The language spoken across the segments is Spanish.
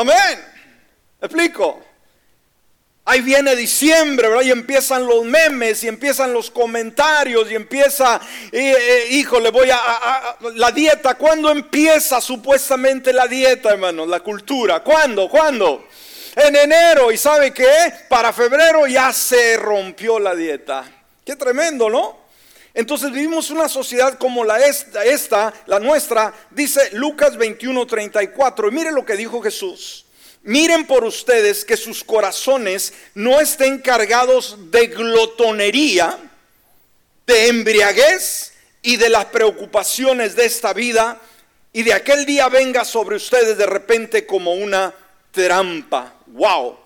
Amén. ¿Me explico? Ahí viene diciembre, ¿verdad? Y empiezan los memes y empiezan los comentarios y empieza, eh, eh, hijo, le voy a, la dieta. ¿Cuándo empieza supuestamente la dieta, hermanos? La cultura. ¿Cuándo? ¿Cuándo? En enero. ¿Y sabe qué? Para febrero ya se rompió la dieta. Qué tremendo, ¿no? Entonces vivimos una sociedad como la esta, la nuestra, dice Lucas 21:34. Y mire lo que dijo Jesús. Miren por ustedes que sus corazones no estén cargados de glotonería, de embriaguez y de las preocupaciones de esta vida y de aquel día venga sobre ustedes de repente como una trampa. Wow.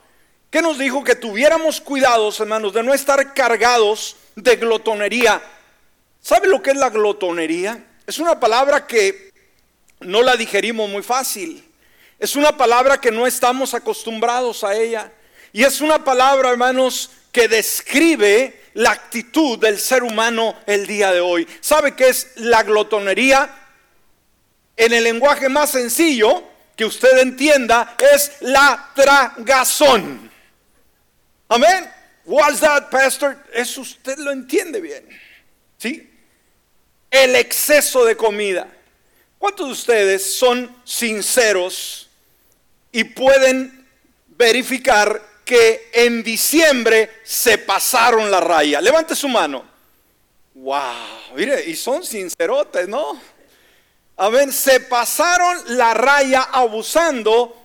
¿Qué nos dijo? Que tuviéramos cuidados, hermanos, de no estar cargados de glotonería. ¿Sabe lo que es la glotonería? Es una palabra que no la digerimos muy fácil. Es una palabra que no estamos acostumbrados a ella. Y es una palabra, hermanos, que describe la actitud del ser humano el día de hoy. ¿Sabe qué es la glotonería? En el lenguaje más sencillo que usted entienda es la tragazón. Amén. What's that, pastor? Eso usted lo entiende bien. ¿Sí? El exceso de comida. ¿Cuántos de ustedes son sinceros y pueden verificar que en diciembre se pasaron la raya. Levante su mano. Wow, mire, y son sincerotes, ¿no? A ver, se pasaron la raya abusando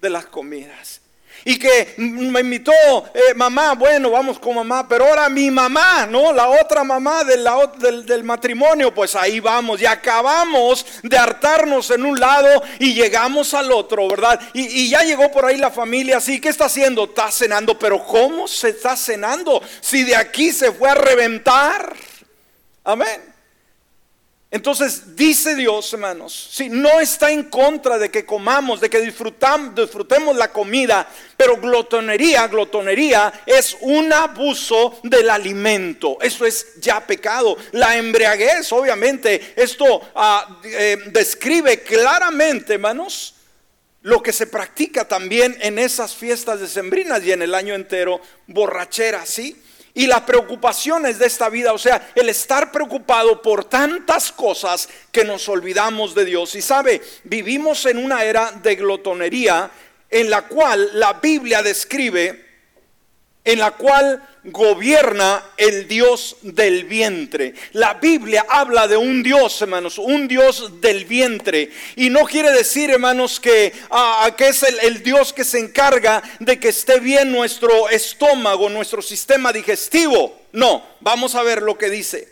de las comidas y que me invitó eh, mamá, bueno, vamos con mamá, pero ahora mi mamá, ¿no? La otra mamá del, del, matrimonio, pues ahí vamos y acabamos de hartarnos en un lado y llegamos al otro, ¿verdad? Y, y ya llegó por ahí la familia, así, ¿qué está haciendo? Está cenando, pero ¿cómo se está cenando si de aquí se fue a reventar? Amén. Entonces dice Dios, hermanos, si no está en contra de que comamos, de que disfrutemos la comida, pero glotonería, glotonería es un abuso del alimento. Eso es ya pecado. La embriaguez, obviamente, esto ah, eh, describe claramente, hermanos, lo que se practica también en esas fiestas decembrinas y en el año entero, borrachera, ¿sí? Y las preocupaciones de esta vida, o sea, el estar preocupado por tantas cosas que nos olvidamos de Dios. Y sabe, vivimos en una era de glotonería en la cual la Biblia describe, en la cual gobierna el Dios del vientre. La Biblia habla de un Dios, hermanos, un Dios del vientre. Y no quiere decir, hermanos, que, ah, que es el, el, Dios que se encarga de que esté bien nuestro estómago, nuestro sistema digestivo. No, vamos a ver lo que dice.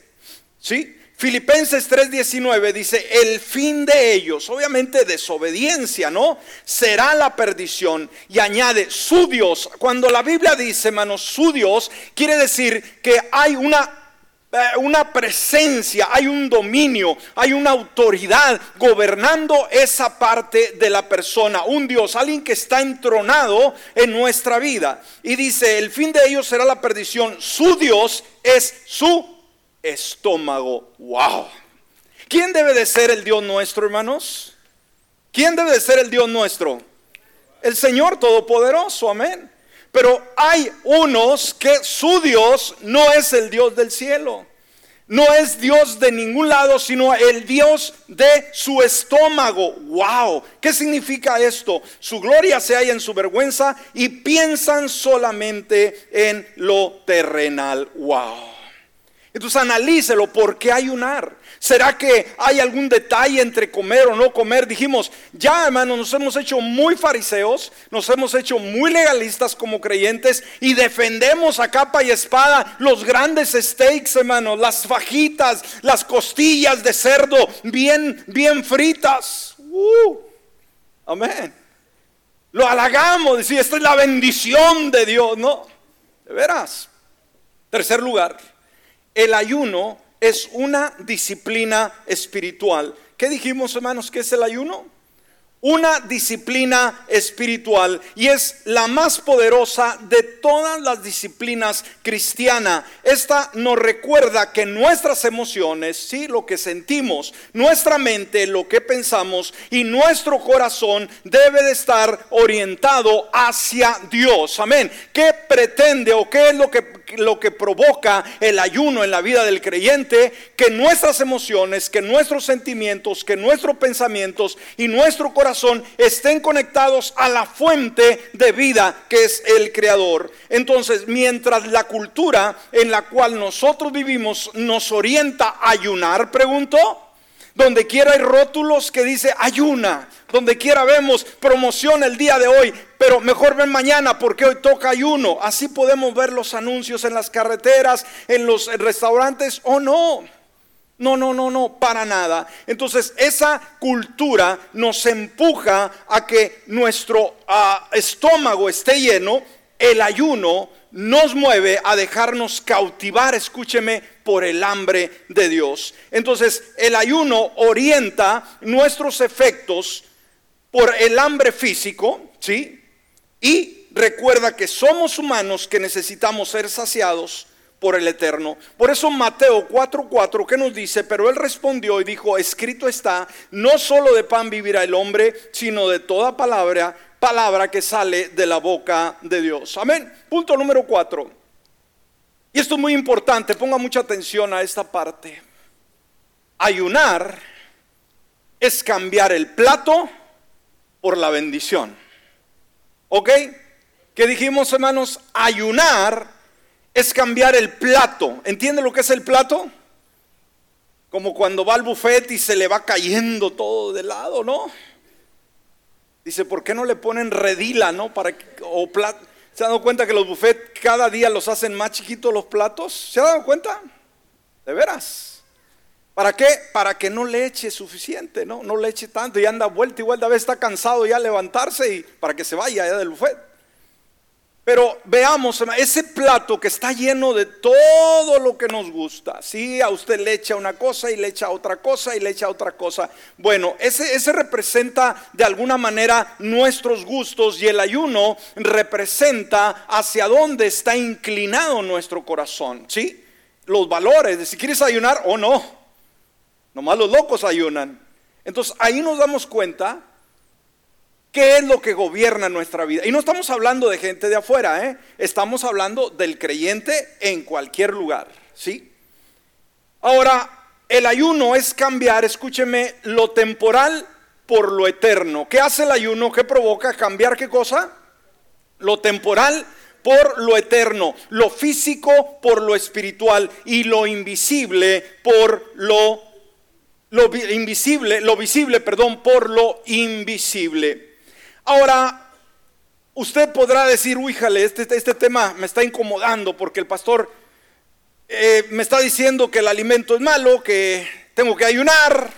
¿Sí? Filipenses 3:19 dice, el fin de ellos, obviamente desobediencia, ¿no? Será la perdición. Y añade, su Dios. Cuando la Biblia dice, hermanos, su Dios, quiere decir que hay una eh, una presencia, hay un dominio, hay una autoridad gobernando esa parte de la persona, un Dios, alguien que está entronado en nuestra vida. Y dice, el fin de ellos será la perdición, su Dios es su estómago. ¡Wow! ¿Quién debe de ser el Dios nuestro, hermanos? ¿Quién debe de ser el Dios nuestro? El Señor Todopoderoso, amén. Pero hay unos que su Dios no es el Dios del cielo. No es Dios de ningún lado, sino el Dios de su estómago. ¡Wow! ¿Qué significa esto? Su gloria se halla en su vergüenza y piensan solamente en lo terrenal. ¡Wow! Entonces analícelo, ¿por qué ayunar? ¿Será que hay algún detalle entre comer o no comer? Dijimos, ya hermanos, nos hemos hecho muy fariseos, nos hemos hecho muy legalistas como creyentes y defendemos a capa y espada los grandes steaks, hermanos, las fajitas, las costillas de cerdo bien, bien fritas. Uh, amén. Lo halagamos, decir, esta es la bendición de Dios, ¿no? De veras. Tercer lugar el ayuno es una disciplina espiritual. ¿Qué dijimos, hermanos, que es el ayuno? una disciplina espiritual y es la más poderosa de todas las disciplinas cristianas. Esta nos recuerda que nuestras emociones, sí, lo que sentimos, nuestra mente, lo que pensamos y nuestro corazón debe de estar orientado hacia Dios. Amén. ¿Qué pretende o qué es lo que lo que provoca el ayuno en la vida del creyente, que nuestras emociones, que nuestros sentimientos, que nuestros pensamientos y nuestro corazón estén conectados a la fuente de vida que es el Creador. Entonces, mientras la cultura en la cual nosotros vivimos nos orienta a ayunar, pregunto, donde quiera hay rótulos que dice ayuna. Donde quiera vemos promoción el día de hoy, pero mejor ven mañana porque hoy toca ayuno. Así podemos ver los anuncios en las carreteras, en los restaurantes o no. No, no, no, no, para nada. Entonces esa cultura nos empuja a que nuestro ah, estómago esté lleno, el ayuno nos mueve a dejarnos cautivar, escúcheme, por el hambre de Dios. Entonces, el ayuno orienta nuestros efectos por el hambre físico, ¿sí? Y recuerda que somos humanos que necesitamos ser saciados por el eterno. Por eso Mateo 4:4 que nos dice, pero él respondió y dijo, escrito está, no solo de pan vivirá el hombre, sino de toda palabra palabra que sale de la boca de Dios. Amén. Punto número cuatro. Y esto es muy importante, ponga mucha atención a esta parte. Ayunar es cambiar el plato por la bendición. ¿Ok? ¿Qué dijimos, hermanos? Ayunar es cambiar el plato. ¿Entiende lo que es el plato? Como cuando va al buffet y se le va cayendo todo de lado, ¿no? Dice, ¿por qué no le ponen redila, no? Para o ¿Se han dado cuenta que los buffets cada día los hacen más chiquitos los platos? ¿Se han dado cuenta? De veras. ¿Para qué? Para que no le eche suficiente, ¿no? No le eche tanto y anda vuelta y vuelta, a veces está cansado ya levantarse y para que se vaya allá del buffet. Pero veamos, ese plato que está lleno de todo lo que nos gusta. Si a usted le echa una cosa y le echa otra cosa y le echa otra cosa. Bueno, ese, ese representa de alguna manera nuestros gustos y el ayuno representa hacia dónde está inclinado nuestro corazón. ¿Sí? Los valores de si quieres ayunar o no. Nomás los locos ayunan. Entonces ahí nos damos cuenta ¿Qué es lo que gobierna nuestra vida? Y no estamos hablando de gente de afuera, ¿eh? estamos hablando del creyente en cualquier lugar, ¿sí? Ahora, el ayuno es cambiar, escúcheme, lo temporal por lo eterno. ¿Qué hace el ayuno? ¿Qué provoca? ¿Cambiar qué cosa? Lo temporal por lo eterno, lo físico por lo espiritual y lo invisible por lo, lo invisible, lo visible, perdón, por lo invisible. Ahora, usted podrá decir, uy, jale, este, este, tema me está incomodando porque el pastor eh, me está diciendo que el alimento es malo, que tengo que ayunar.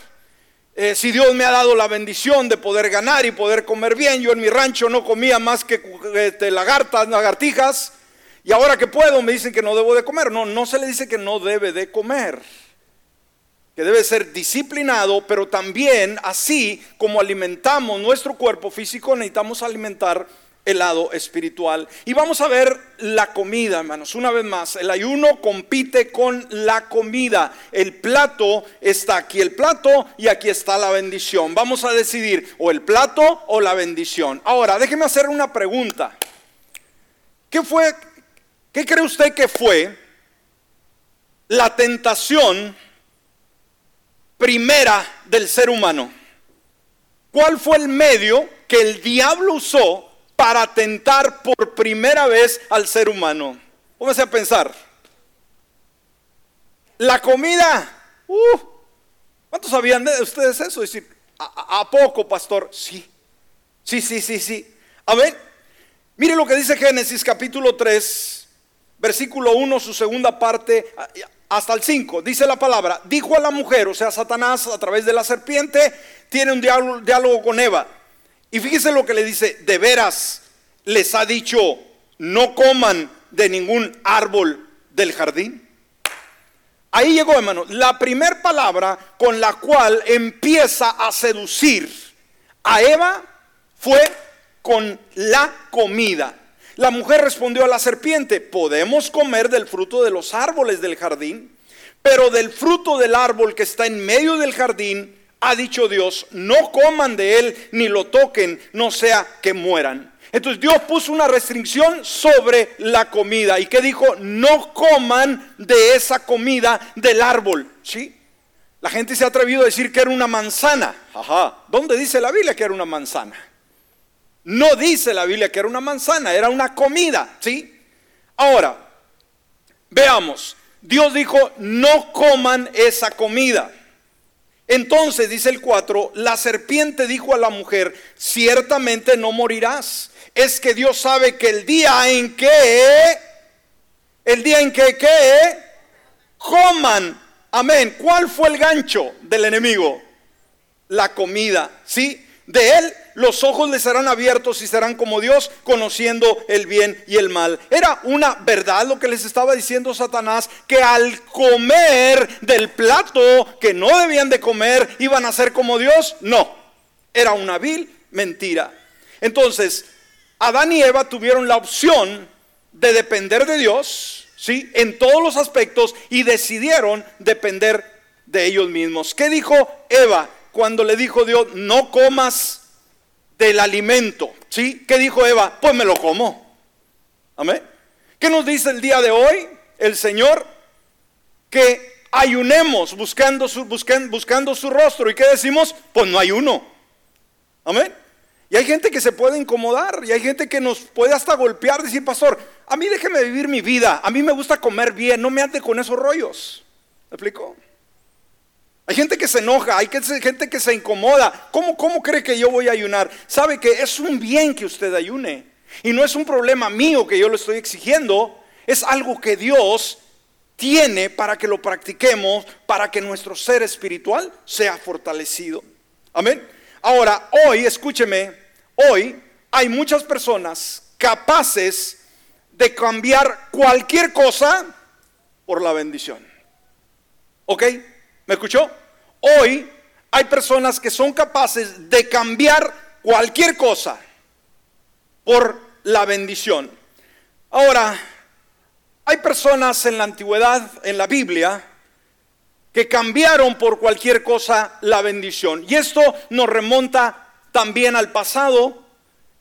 Eh, si Dios me ha dado la bendición de poder ganar y poder comer bien, yo en mi rancho no comía más que este, lagartas, lagartijas, y ahora que puedo me dicen que no debo de comer. No, no se le dice que no debe de comer que debe ser disciplinado, pero también así como alimentamos nuestro cuerpo físico, necesitamos alimentar el lado espiritual. Y vamos a ver la comida, hermanos. Una vez más, el ayuno compite con la comida. El plato está aquí, el plato y aquí está la bendición. Vamos a decidir o el plato o la bendición. Ahora, déjeme hacer una pregunta. ¿Qué fue, qué cree usted que fue la tentación primera del ser humano. ¿Cuál fue el medio que el diablo usó para tentar por primera vez al ser humano? Póngase a pensar. La comida. Uh, ¿Cuántos sabían de ustedes eso? Decir, ¿a, ¿a, poco, pastor? Sí. Sí, sí, sí, sí. A ver, mire lo que dice Génesis capítulo 3, versículo 1, su segunda parte hasta el 5, dice la palabra, dijo a la mujer, o sea, Satanás a través de la serpiente, tiene un diálogo, con Eva. Y fíjese lo que le dice, de veras les ha dicho, no coman de ningún árbol del jardín. Ahí llegó, hermano, la primera palabra con la cual empieza a seducir a Eva fue con la comida. La mujer respondió a la serpiente, podemos comer del fruto de los árboles del jardín, pero del fruto del árbol que está en medio del jardín, ha dicho Dios, no coman de él ni lo toquen, no sea que mueran. Entonces Dios puso una restricción sobre la comida y que dijo, no coman de esa comida del árbol. ¿Sí? La gente se ha atrevido a decir que era una manzana. Ajá. ¿Dónde dice la Biblia que era una manzana? No dice la Biblia que era una manzana, era una comida, ¿sí? Ahora, veamos, Dios dijo, no coman esa comida. Entonces, dice el 4, la serpiente dijo a la mujer, ciertamente no morirás. Es que Dios sabe que el día en que, el día en que, que, coman, amén. ¿Cuál fue el gancho del enemigo? La comida, ¿sí? De él los ojos les serán abiertos y serán como Dios, conociendo el bien y el mal. Era una verdad lo que les estaba diciendo Satanás, que al comer del plato que no debían de comer, iban a ser como Dios. No, era una vil mentira. Entonces, Adán y Eva tuvieron la opción de depender de Dios, ¿sí? En todos los aspectos y decidieron depender de ellos mismos. ¿Qué dijo Eva cuando le dijo Dios, no comas del alimento. ¿Sí? ¿Qué dijo Eva? Pues me lo como. Amén. ¿Qué nos dice el día de hoy el Señor? Que ayunemos buscando su, buscando su rostro. ¿Y qué decimos? Pues no hay uno. Amén. Y hay gente que se puede incomodar y hay gente que nos puede hasta golpear, decir, pastor, a mí déjeme vivir mi vida, a mí me gusta comer bien, no me ande con esos rollos. ¿Me explico? Hay gente que se enoja, hay gente que se incomoda. ¿Cómo, ¿Cómo cree que yo voy a ayunar? Sabe que es un bien que usted ayune. Y no es un problema mío que yo lo estoy exigiendo. Es algo que Dios tiene para que lo practiquemos, para que nuestro ser espiritual sea fortalecido. Amén. Ahora, hoy, escúcheme, hoy hay muchas personas capaces de cambiar cualquier cosa por la bendición. ¿Ok? ¿Me escuchó? Hoy hay personas que son capaces de cambiar cualquier cosa por la bendición. Ahora, hay personas en la antigüedad, en la Biblia, que cambiaron por cualquier cosa la bendición. Y esto nos remonta también al pasado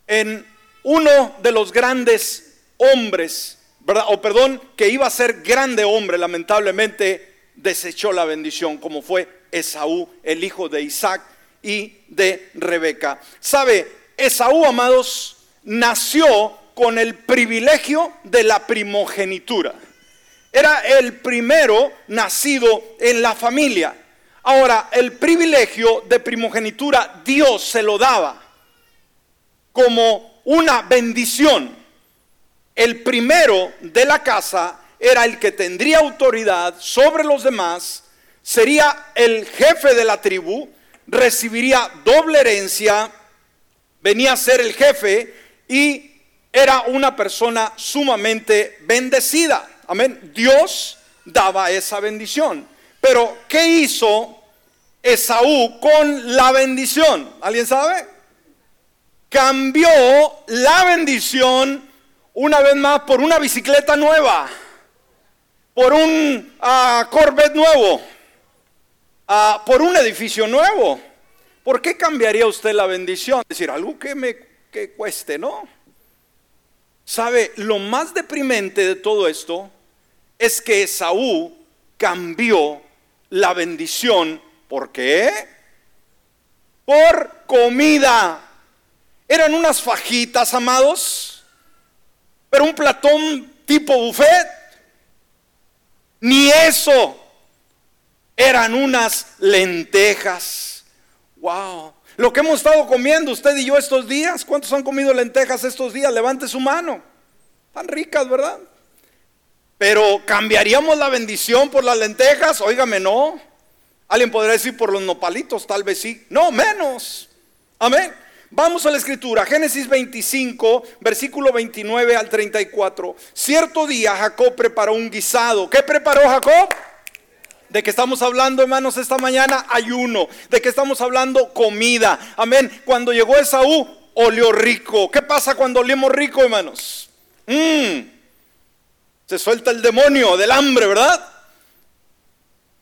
en uno de los grandes hombres, ¿verdad? O perdón, que iba a ser grande hombre, lamentablemente desechó la bendición, como fue Esaú, el hijo de Isaac y de Rebeca. ¿Sabe? Esaú, amados, nació con el privilegio de la primogenitura. Era el primero nacido en la familia. Ahora, el privilegio de primogenitura Dios se lo daba como una bendición. El primero de la casa era el que tendría autoridad sobre los demás, sería el jefe de la tribu, recibiría doble herencia, venía a ser el jefe y era una persona sumamente bendecida. Amén. Dios daba esa bendición. Pero, ¿qué hizo Esaú con la bendición? ¿Alguien sabe? Cambió la bendición una vez más por una bicicleta nueva por un uh, Corvette nuevo, uh, por un edificio nuevo. ¿Por qué cambiaría usted la bendición? Es decir, algo que me que cueste, ¿no? Sabe, lo más deprimente de todo esto es que Esaú cambió la bendición. ¿Por qué? Por comida. Eran unas fajitas, amados, pero un platón tipo buffet. Ni eso. Eran unas lentejas. Wow. Lo que hemos estado comiendo usted y yo estos días. ¿Cuántos han comido lentejas estos días? Levante su mano. Tan ricas, ¿verdad? Pero cambiaríamos la bendición por las lentejas. Óigame, no. Alguien podría decir por los nopalitos, tal vez sí. No, menos. Amén. Vamos a la escritura, Génesis 25, versículo 29 al 34. Cierto día Jacob preparó un guisado. ¿Qué preparó Jacob? ¿De qué estamos hablando, hermanos, esta mañana? Ayuno. ¿De qué estamos hablando? Comida. Amén. Cuando llegó Esaú, olió rico. ¿Qué pasa cuando olimos rico, hermanos? Mm. Se suelta el demonio del hambre, ¿verdad?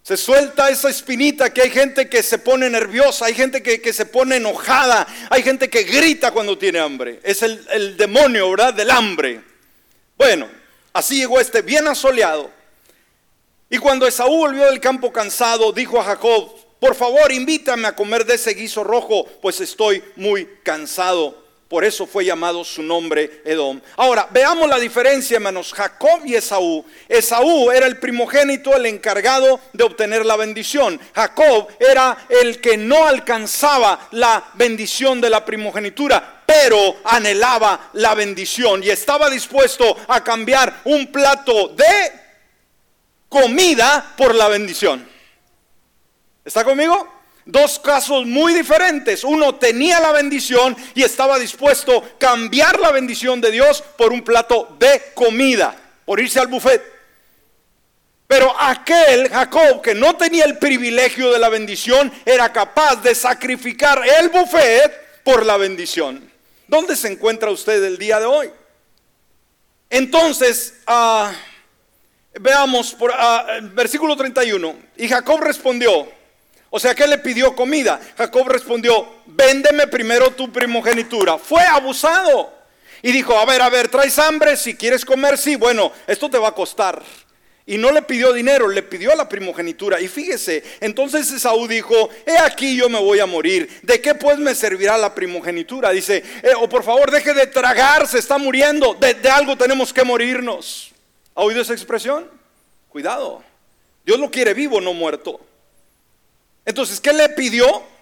Se suelta esa espinita que hay gente que se pone nerviosa, hay gente que, se pone enojada, hay gente que grita cuando tiene hambre. Es el, el demonio, ¿verdad? Del hambre. Bueno, así llegó este bien asoleado. Y cuando Esaú volvió del campo cansado, dijo a Jacob, por favor invítame a comer de ese guiso rojo, pues estoy muy cansado. Por eso fue llamado su nombre Edom. Ahora, veamos la diferencia, hermanos. Jacob y Esaú. Esaú era el primogénito, el encargado de obtener la bendición. Jacob era el que no alcanzaba la bendición de la primogenitura, pero anhelaba la bendición y estaba dispuesto a cambiar un plato de comida por la bendición. ¿Está conmigo? Dos casos muy diferentes. Uno tenía la bendición y estaba dispuesto a cambiar la bendición de Dios por un plato de comida, por irse al buffet. Pero aquel Jacob que no tenía el privilegio de la bendición era capaz de sacrificar el buffet por la bendición. ¿Dónde se encuentra usted el día de hoy? Entonces, uh, veamos por uh, versículo 31. Y Jacob respondió, o sea que le pidió comida. Jacob respondió, véndeme primero tu primogenitura. Fue abusado. Y dijo, a ver, a ver, ¿traes hambre? Si quieres comer, sí, bueno, esto te va a costar. Y no le pidió dinero, le pidió la primogenitura. Y fíjese, entonces Esaú dijo, he aquí yo me voy a morir. ¿De qué pues me servirá la primogenitura? Dice, eh, o oh, por favor deje de tragar, se está muriendo. De, de algo tenemos que morirnos. ¿Ha oído esa expresión? Cuidado. Dios lo quiere vivo, no muerto. Entonces, ¿qué le pidió?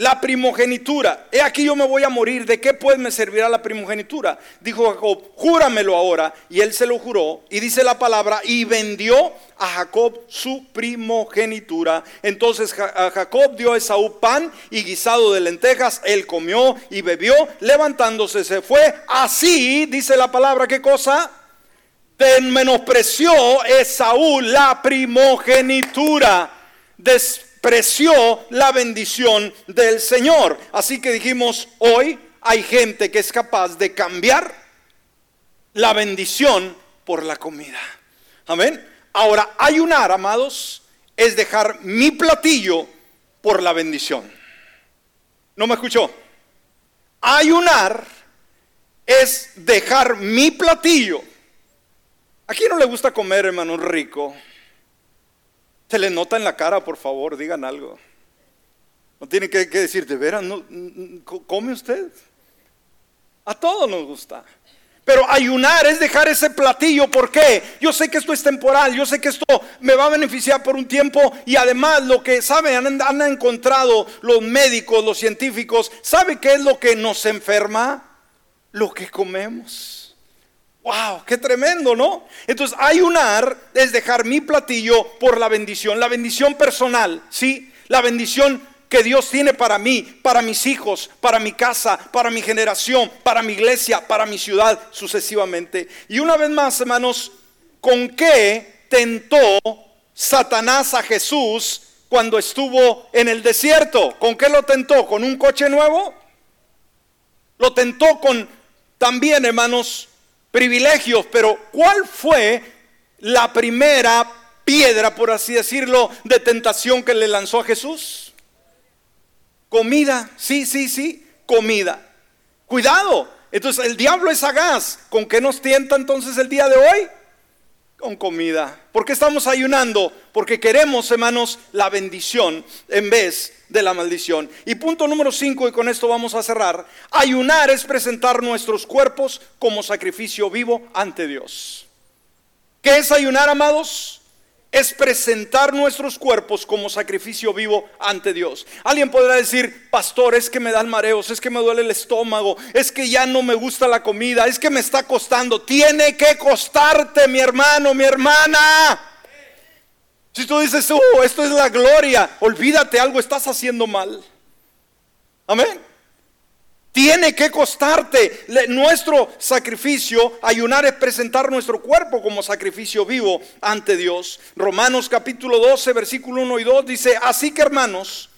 La primogenitura. He aquí yo me voy a morir. ¿De qué pues me servirá la primogenitura? Dijo Jacob, júramelo ahora. Y él se lo juró. Y dice la palabra, y vendió a Jacob su primogenitura. Entonces Jacob dio a Esaú pan y guisado de lentejas. Él comió y bebió. Levantándose se fue. Así, dice la palabra, ¿qué cosa? menospreció Esaú la primogenitura despreció la bendición del Señor. Así que dijimos, hoy hay gente que es capaz de cambiar la bendición por la comida. Amén. Ahora, ayunar, amados, es dejar mi platillo por la bendición. ¿No me escuchó? Ayunar es dejar mi platillo. ¿A no le gusta comer, hermano, rico? Se le nota en la cara, por favor, digan algo. No tiene que, decir, de veras, no, ¿come usted? A todos nos gusta. Pero ayunar es dejar ese platillo. ¿Por qué? Yo sé que esto es temporal, yo sé que esto me va a beneficiar por un tiempo y además lo que saben, han, han encontrado los médicos, los científicos, ¿sabe qué es lo que nos enferma? Lo que comemos. Wow, qué tremendo, ¿no? Entonces, ayunar es dejar mi platillo por la bendición, la bendición personal, ¿sí? La bendición que Dios tiene para mí, para mis hijos, para mi casa, para mi generación, para mi iglesia, para mi ciudad, sucesivamente. Y una vez más, hermanos, ¿con qué tentó Satanás a Jesús cuando estuvo en el desierto? ¿Con qué lo tentó? ¿Con un coche nuevo? Lo tentó con también, hermanos, privilegios, pero ¿cuál fue la primera piedra, por así decirlo, de tentación que le lanzó a Jesús? Comida, sí, sí, sí, comida. Cuidado, entonces el diablo es sagaz. ¿Con qué nos tienta entonces el día de hoy? Con comida. ¿Por qué estamos ayunando? Porque queremos, hermanos, la bendición en vez de la maldición. Y punto número 5, y con esto vamos a cerrar. Ayunar es presentar nuestros cuerpos como sacrificio vivo ante Dios. ¿Qué es ayunar, amados? Es presentar nuestros cuerpos como sacrificio vivo ante Dios. Alguien podrá decir, pastor, es que me dan mareos, es que me duele el estómago, es que ya no me gusta la comida, es que me está costando. Tiene que costarte, mi hermano, mi hermana. Si tú dices, oh, esto es la gloria, olvídate algo, estás haciendo mal. Amén. Tiene que costarte. nuestro sacrificio, ayunar es presentar nuestro cuerpo como sacrificio vivo ante Dios. Romanos capítulo 12, versículo 1 y 2 dice, así que hermanos,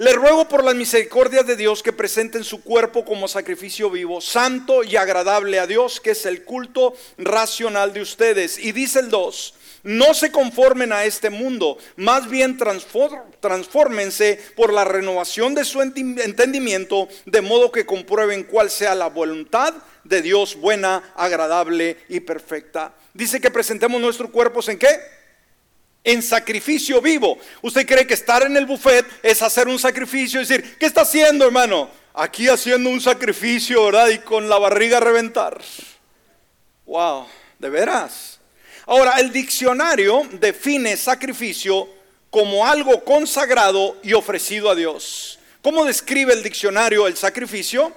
le ruego por las misericordias de Dios que presenten su cuerpo como sacrificio vivo, santo y agradable a Dios, que es el culto racional de ustedes. Y dice el 2, no se conformen a este mundo, más bien transfórmense por la renovación de su entendimiento, de modo que comprueben cuál sea la voluntad de Dios buena, agradable y perfecta. Dice que presentemos nuestros cuerpos en qué? En sacrificio vivo. ¿Usted cree que estar en el buffet es hacer un sacrificio? Es decir, ¿qué está haciendo, hermano? Aquí haciendo un sacrificio, ¿verdad? Y con la barriga a reventar. Wow, ¿de veras? Ahora, el diccionario define sacrificio como algo consagrado y ofrecido a Dios. ¿Cómo describe el diccionario el sacrificio?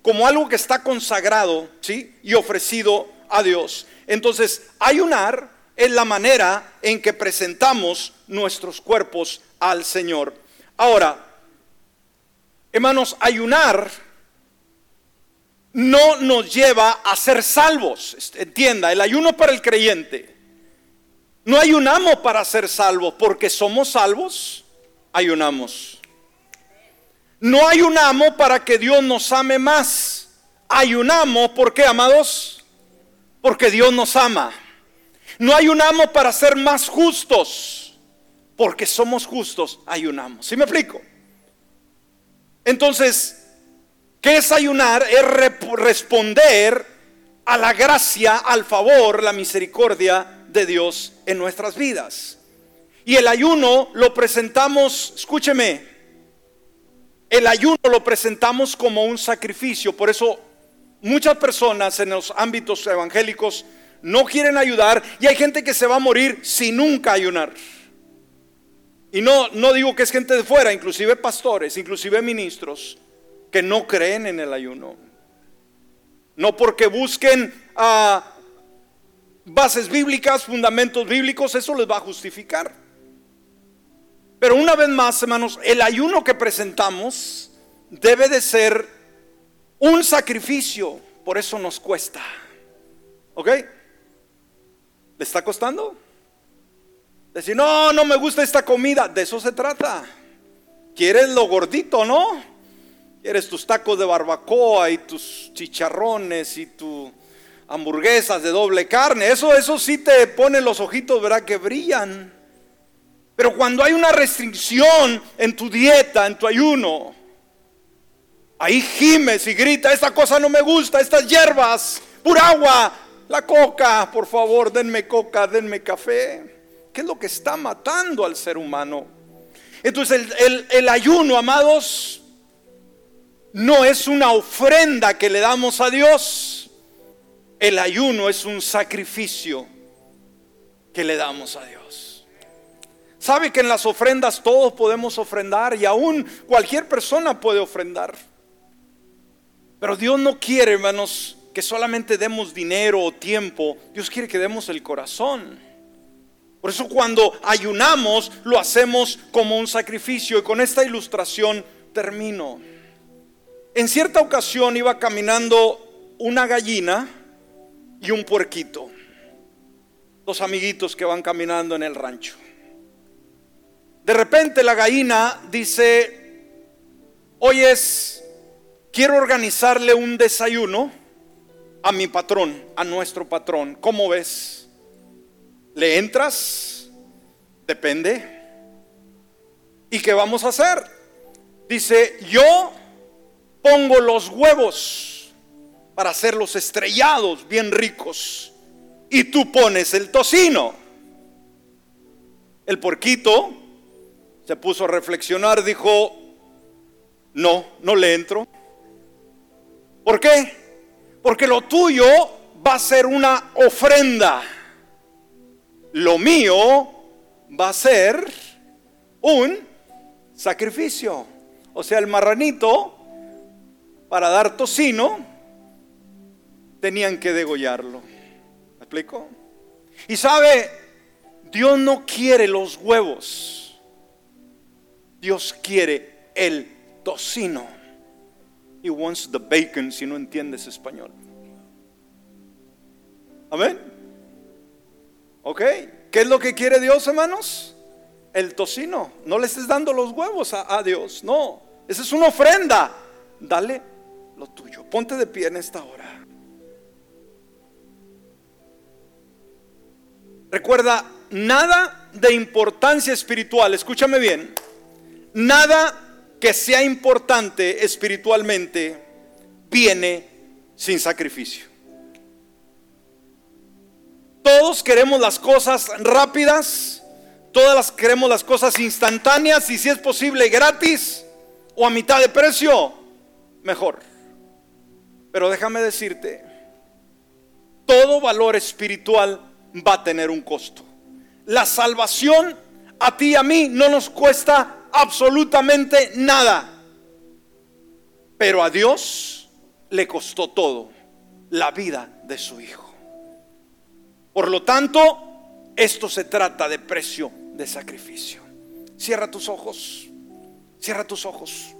Como algo que está consagrado, ¿sí? Y ofrecido a Dios. Entonces, ayunar es la manera en que presentamos nuestros cuerpos al Señor. Ahora, hermanos, ayunar no nos lleva a ser salvos. Entienda, el ayuno para el creyente no ayunamos para ser salvos, porque somos salvos, ayunamos. No ayunamos para que Dios nos ame más. Ayunamos, ¿por qué, amados? Porque Dios nos ama. No ayunamos para ser más justos, porque somos justos, ayunamos. ¿Sí me explico? Entonces, ¿qué es ayunar? Es responder a la gracia, al favor, la misericordia de Dios en nuestras vidas. Y el ayuno lo presentamos, escúcheme, el ayuno lo presentamos como un sacrificio. Por eso muchas personas en los ámbitos evangélicos no quieren ayudar y hay gente que se va a morir sin nunca ayunar. Y no, no digo que es gente de fuera, inclusive pastores, inclusive ministros, que no creen en el ayuno. No porque busquen a bases bíblicas, fundamentos bíblicos, eso les va a justificar. Pero una vez más, hermanos, el ayuno que presentamos debe de ser un sacrificio, por eso nos cuesta. ¿Ok? ¿Le está costando? Decir, no, no me gusta esta comida, de eso se trata. ¿Quieres lo gordito, no? ¿Quieres tus tacos de barbacoa y tus chicharrones y tu hamburguesas de doble carne. Eso, eso sí te pone los ojitos, ¿verdad? Que brillan. Pero cuando hay una restricción en tu dieta, en tu ayuno, ahí gimes y grita, esta cosa no me gusta, estas hierbas, pura agua, la coca, por favor, denme coca, denme café. ¿Qué es lo que está matando al ser humano? Entonces el, el ayuno, amados, no es una ofrenda que le damos a Dios el ayuno es un sacrificio que le damos a Dios. Sabe que en las ofrendas todos podemos ofrendar y aún cualquier persona puede ofrendar. Pero Dios no quiere, hermanos, que solamente demos dinero o tiempo. Dios quiere que demos el corazón. Por eso cuando ayunamos lo hacemos como un sacrificio. Y con esta ilustración termino. En cierta ocasión iba caminando una gallina y un puerquito. Dos amiguitos que van caminando en el rancho. De repente la gallina dice, oyes, quiero organizarle un desayuno a mi patrón, a nuestro patrón. ¿Cómo ves? ¿Le entras? Depende. ¿Y qué vamos a hacer? Dice, yo pongo los huevos para hacerlos estrellados, bien ricos. Y tú pones el tocino. El porquito se puso a reflexionar, dijo, no, no le entro. ¿Por qué? Porque lo tuyo va a ser una ofrenda. Lo mío va a ser un sacrificio. O sea, el marranito para dar tocino tenían que degollarlo. ¿Me explico? Y sabe, Dios no quiere los huevos. Dios quiere el tocino. He wants the bacon si no entiendes español. Amén. ¿Ok? ¿Qué es lo que quiere Dios, hermanos? El tocino. No le estés dando los huevos a, a Dios. No. Esa es una ofrenda. Dale lo tuyo. Ponte de pie en esta hora. Recuerda, nada de importancia espiritual, escúchame bien, nada que sea importante espiritualmente viene sin sacrificio. Todos queremos las cosas rápidas, todas las queremos las cosas instantáneas y si es posible gratis o a mitad de precio, mejor. Pero déjame decirte, todo valor espiritual va a tener un costo. La salvación a ti y a mí no nos cuesta absolutamente nada. Pero a Dios le costó todo, la vida de su Hijo. Por lo tanto, esto se trata de precio de sacrificio. Cierra tus ojos, cierra tus ojos.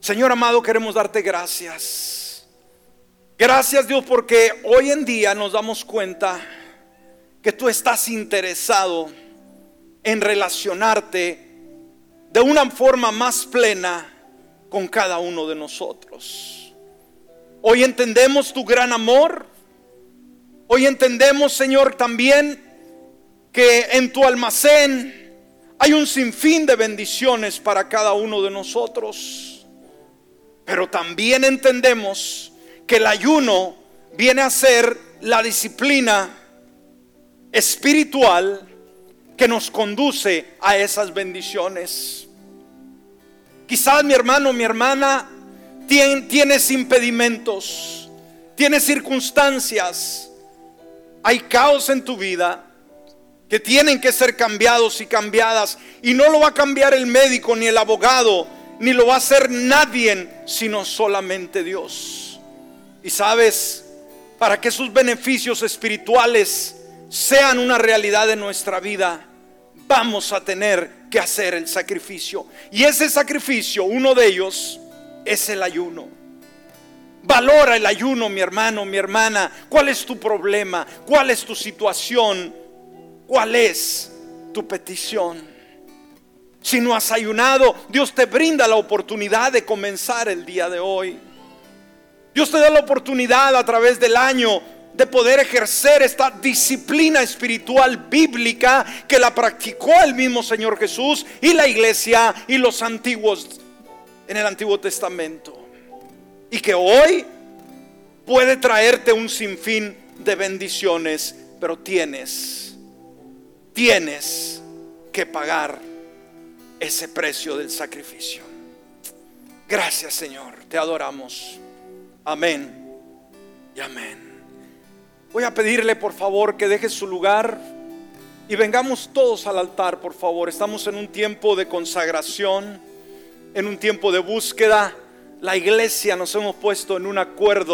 Señor amado, queremos darte gracias. Gracias Dios porque hoy en día nos damos cuenta que tú estás interesado en relacionarte de una forma más plena con cada uno de nosotros. Hoy entendemos tu gran amor. Hoy entendemos, Señor, también que en tu almacén hay un sinfín de bendiciones para cada uno de nosotros. Pero también entendemos que el ayuno viene a ser la disciplina espiritual que nos conduce a esas bendiciones. Quizás mi hermano, mi hermana, tienes impedimentos, tienes circunstancias, hay caos en tu vida que tienen que ser cambiados y cambiadas. Y no lo va a cambiar el médico ni el abogado, ni lo va a hacer nadie, sino solamente Dios. Y sabes, para que sus beneficios espirituales sean una realidad en nuestra vida, vamos a tener que hacer el sacrificio. Y ese sacrificio, uno de ellos, es el ayuno. Valora el ayuno, mi hermano, mi hermana. ¿Cuál es tu problema? ¿Cuál es tu situación? ¿Cuál es tu petición? Si no has ayunado, Dios te brinda la oportunidad de comenzar el día de hoy. Dios te da la oportunidad a través del año de poder ejercer esta disciplina espiritual bíblica que la practicó el mismo Señor Jesús y la iglesia y los antiguos en el Antiguo Testamento. Y que hoy puede traerte un sinfín de bendiciones, pero tienes, tienes que pagar ese precio del sacrificio. Gracias Señor, te adoramos. Amén y amén. Voy a pedirle por favor que deje su lugar y vengamos todos al altar, por favor. Estamos en un tiempo de consagración, en un tiempo de búsqueda. La iglesia nos hemos puesto en un acuerdo